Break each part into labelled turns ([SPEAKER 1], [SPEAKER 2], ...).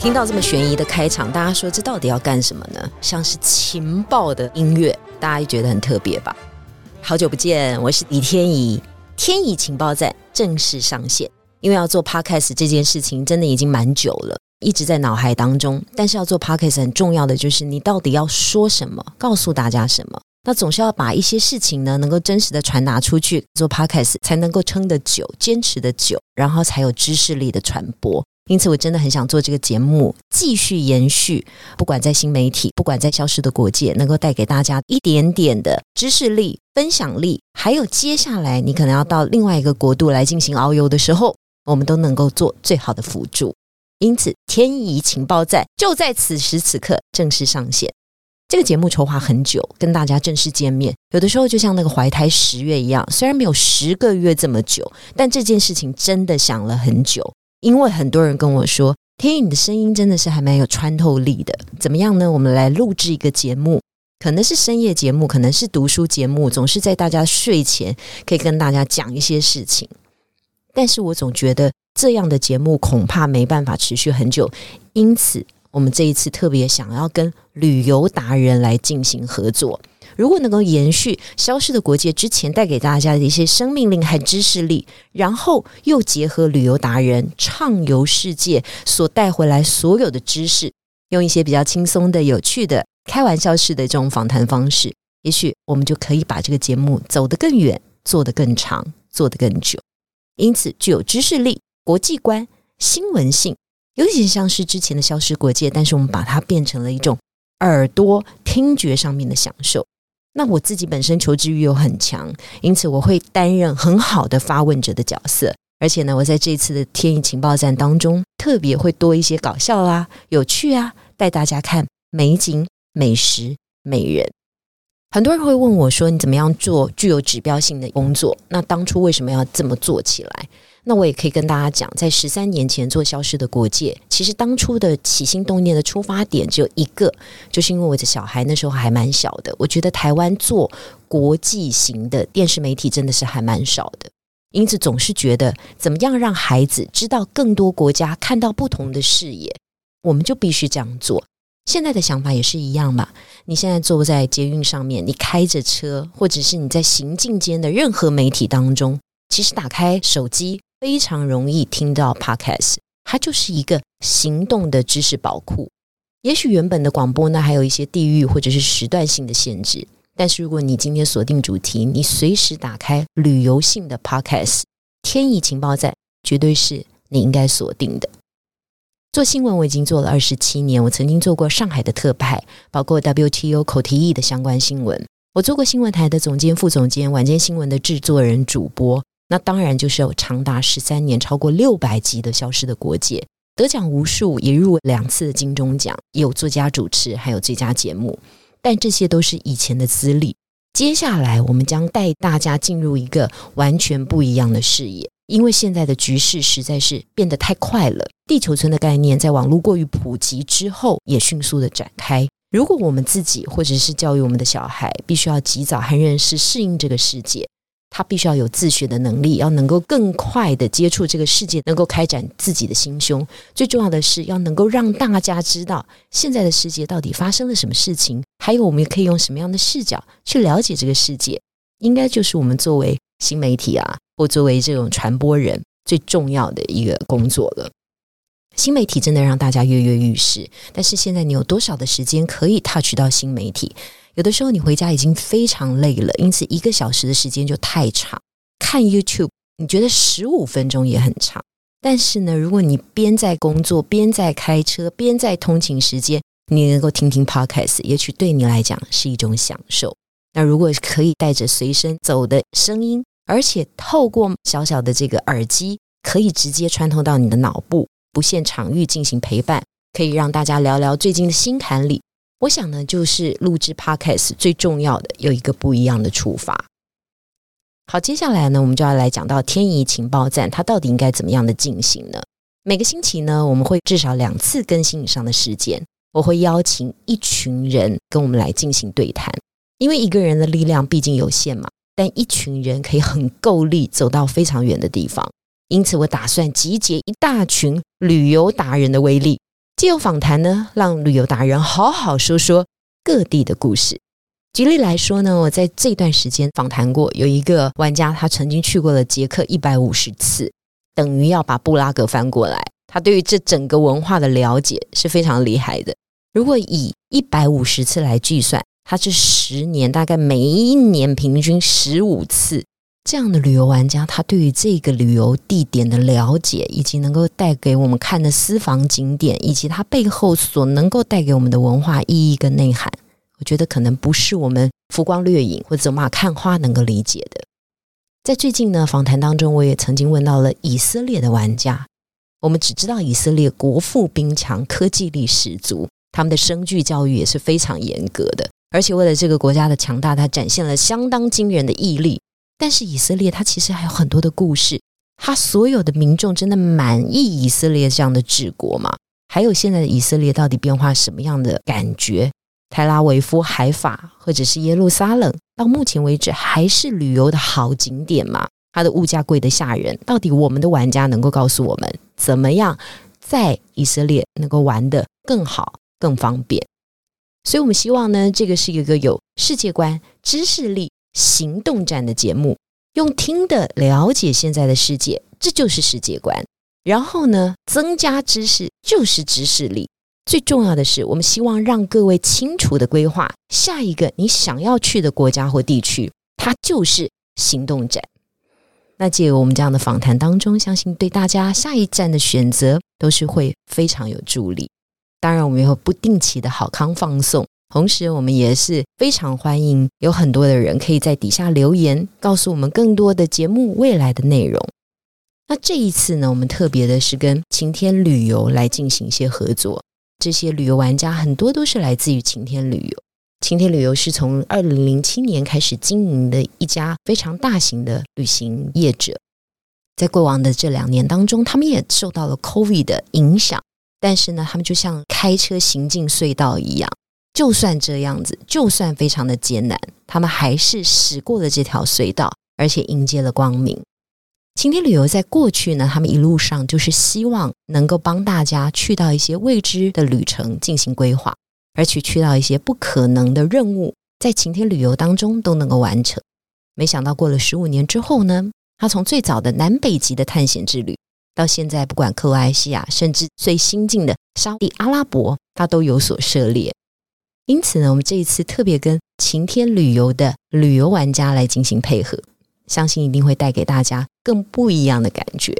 [SPEAKER 1] 听到这么悬疑的开场，大家说这到底要干什么呢？像是情报的音乐，大家觉得很特别吧？好久不见，我是李天怡，天怡情报站正式上线。因为要做 podcast 这件事情，真的已经蛮久了，一直在脑海当中。但是要做 podcast 很重要的就是，你到底要说什么，告诉大家什么？那总是要把一些事情呢，能够真实的传达出去。做 podcast 才能够撑得久，坚持的久，然后才有知识力的传播。因此，我真的很想做这个节目，继续延续。不管在新媒体，不管在消失的国界，能够带给大家一点点的知识力、分享力，还有接下来你可能要到另外一个国度来进行遨游的时候。我们都能够做最好的辅助，因此天仪情报站就在此时此刻正式上线。这个节目筹划很久，跟大家正式见面，有的时候就像那个怀胎十月一样，虽然没有十个月这么久，但这件事情真的想了很久。因为很多人跟我说，天宇你的声音真的是还蛮有穿透力的。怎么样呢？我们来录制一个节目，可能是深夜节目，可能是读书节目，总是在大家睡前可以跟大家讲一些事情。但是我总觉得这样的节目恐怕没办法持续很久，因此我们这一次特别想要跟旅游达人来进行合作。如果能够延续《消失的国界》之前带给大家的一些生命力和知识力，然后又结合旅游达人畅游世界所带回来所有的知识，用一些比较轻松的、有趣的、开玩笑式的这种访谈方式，也许我们就可以把这个节目走得更远，做得更长，做得更久。因此，具有知识力、国际观、新闻性，尤其像是之前的消失国界，但是我们把它变成了一种耳朵听觉上面的享受。那我自己本身求知欲又很强，因此我会担任很好的发问者的角色。而且呢，我在这次的天意情报站当中，特别会多一些搞笑啦、有趣啊，带大家看美景、美食、美人。很多人会问我说：“你怎么样做具有指标性的工作？那当初为什么要这么做起来？”那我也可以跟大家讲，在十三年前做《消失的国界》，其实当初的起心动念的出发点只有一个，就是因为我的小孩那时候还蛮小的，我觉得台湾做国际型的电视媒体真的是还蛮少的，因此总是觉得怎么样让孩子知道更多国家，看到不同的视野，我们就必须这样做。现在的想法也是一样嘛？你现在坐在捷运上面，你开着车，或者是你在行进间的任何媒体当中，其实打开手机非常容易听到 Podcast，它就是一个行动的知识宝库。也许原本的广播呢，还有一些地域或者是时段性的限制，但是如果你今天锁定主题，你随时打开旅游性的 Podcast，天意情报站绝对是你应该锁定的。做新闻我已经做了二十七年，我曾经做过上海的特派，包括 WTO 口提议的相关新闻。我做过新闻台的总监、副总监，晚间新闻的制作人、主播。那当然就是有长达十三年、超过六百集的《消失的国界》，得奖无数，也入围两次金钟奖，有作家主持，还有最佳节目。但这些都是以前的资历。接下来，我们将带大家进入一个完全不一样的视野。因为现在的局势实在是变得太快了，地球村的概念在网络过于普及之后，也迅速的展开。如果我们自己或者是教育我们的小孩，必须要及早和认识适应这个世界，他必须要有自学的能力，要能够更快的接触这个世界，能够开展自己的心胸。最重要的是，要能够让大家知道现在的世界到底发生了什么事情，还有我们可以用什么样的视角去了解这个世界。应该就是我们作为新媒体啊。或作为这种传播人最重要的一个工作了。新媒体真的让大家跃跃欲试，但是现在你有多少的时间可以 touch 到新媒体？有的时候你回家已经非常累了，因此一个小时的时间就太长。看 YouTube，你觉得十五分钟也很长，但是呢，如果你边在工作、边在开车、边在通勤时间，你能够听听 Podcast，也许对你来讲是一种享受。那如果可以带着随身走的声音。而且透过小小的这个耳机，可以直接穿透到你的脑部，不限场域进行陪伴，可以让大家聊聊最近的心坎里。我想呢，就是录制 Podcast 最重要的有一个不一样的出发。好，接下来呢，我们就要来讲到天仪情报站，它到底应该怎么样的进行呢？每个星期呢，我们会至少两次更新以上的时间，我会邀请一群人跟我们来进行对谈，因为一个人的力量毕竟有限嘛，但一群人可以很够力，走到非常远的地方。因此，我打算集结一大群旅游达人的威力，借由访谈呢，让旅游达人好好说说各地的故事。举例来说呢，我在这段时间访谈过有一个玩家，他曾经去过了捷克一百五十次，等于要把布拉格翻过来。他对于这整个文化的了解是非常厉害的。如果以一百五十次来计算，他这十年大概每一年平均十五次这样的旅游玩家，他对于这个旅游地点的了解，以及能够带给我们看的私房景点，以及它背后所能够带给我们的文化意义跟内涵。我觉得可能不是我们浮光掠影或者走马看花能够理解的。在最近呢访谈当中，我也曾经问到了以色列的玩家。我们只知道以色列国富兵强，科技力十足，他们的生俱教育也是非常严格的，而且为了这个国家的强大，他展现了相当惊人的毅力。但是以色列它其实还有很多的故事，他所有的民众真的满意以色列这样的治国吗？还有现在的以色列到底变化什么样的感觉？泰拉维夫、海法或者是耶路撒冷，到目前为止还是旅游的好景点吗？它的物价贵得吓人。到底我们的玩家能够告诉我们，怎么样在以色列能够玩得更好、更方便？所以，我们希望呢，这个是一个有世界观、知识力、行动战的节目，用听的了解现在的世界，这就是世界观。然后呢，增加知识就是知识力。最重要的是，我们希望让各位清楚的规划下一个你想要去的国家或地区，它就是行动站。那借由我们这样的访谈当中，相信对大家下一站的选择都是会非常有助力。当然，我们也有不定期的好康放送，同时我们也是非常欢迎有很多的人可以在底下留言，告诉我们更多的节目未来的内容。那这一次呢，我们特别的是跟晴天旅游来进行一些合作。这些旅游玩家很多都是来自于晴天旅游。晴天旅游是从二零零七年开始经营的一家非常大型的旅行业者。在过往的这两年当中，他们也受到了 COVID 的影响，但是呢，他们就像开车行进隧道一样，就算这样子，就算非常的艰难，他们还是驶过了这条隧道，而且迎接了光明。晴天旅游在过去呢，他们一路上就是希望能够帮大家去到一些未知的旅程进行规划，而且去到一些不可能的任务，在晴天旅游当中都能够完成。没想到过了十五年之后呢，他从最早的南北极的探险之旅，到现在不管克罗埃西亚，甚至最新进的沙地阿拉伯，他都有所涉猎。因此呢，我们这一次特别跟晴天旅游的旅游玩家来进行配合。相信一定会带给大家更不一样的感觉，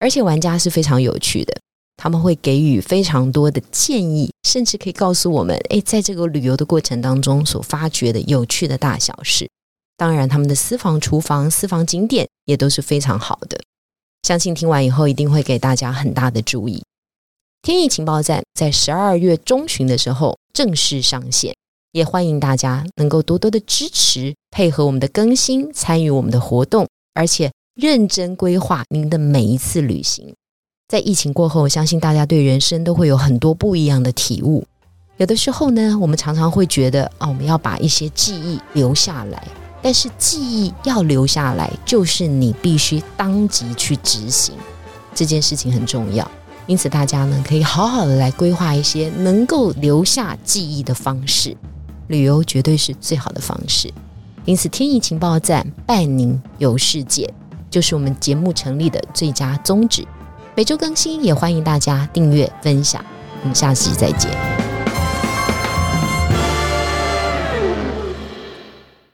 [SPEAKER 1] 而且玩家是非常有趣的，他们会给予非常多的建议，甚至可以告诉我们，诶，在这个旅游的过程当中所发掘的有趣的大小事。当然，他们的私房厨房、私房景点也都是非常好的。相信听完以后一定会给大家很大的注意。天意情报站在十二月中旬的时候正式上线。也欢迎大家能够多多的支持，配合我们的更新，参与我们的活动，而且认真规划您的每一次旅行。在疫情过后，相信大家对人生都会有很多不一样的体悟。有的时候呢，我们常常会觉得啊，我们要把一些记忆留下来，但是记忆要留下来，就是你必须当即去执行这件事情很重要。因此，大家呢可以好好的来规划一些能够留下记忆的方式。旅游绝对是最好的方式，因此天意情报站伴您游世界，就是我们节目成立的最佳宗旨。每周更新，也欢迎大家订阅分享。我们下期再见。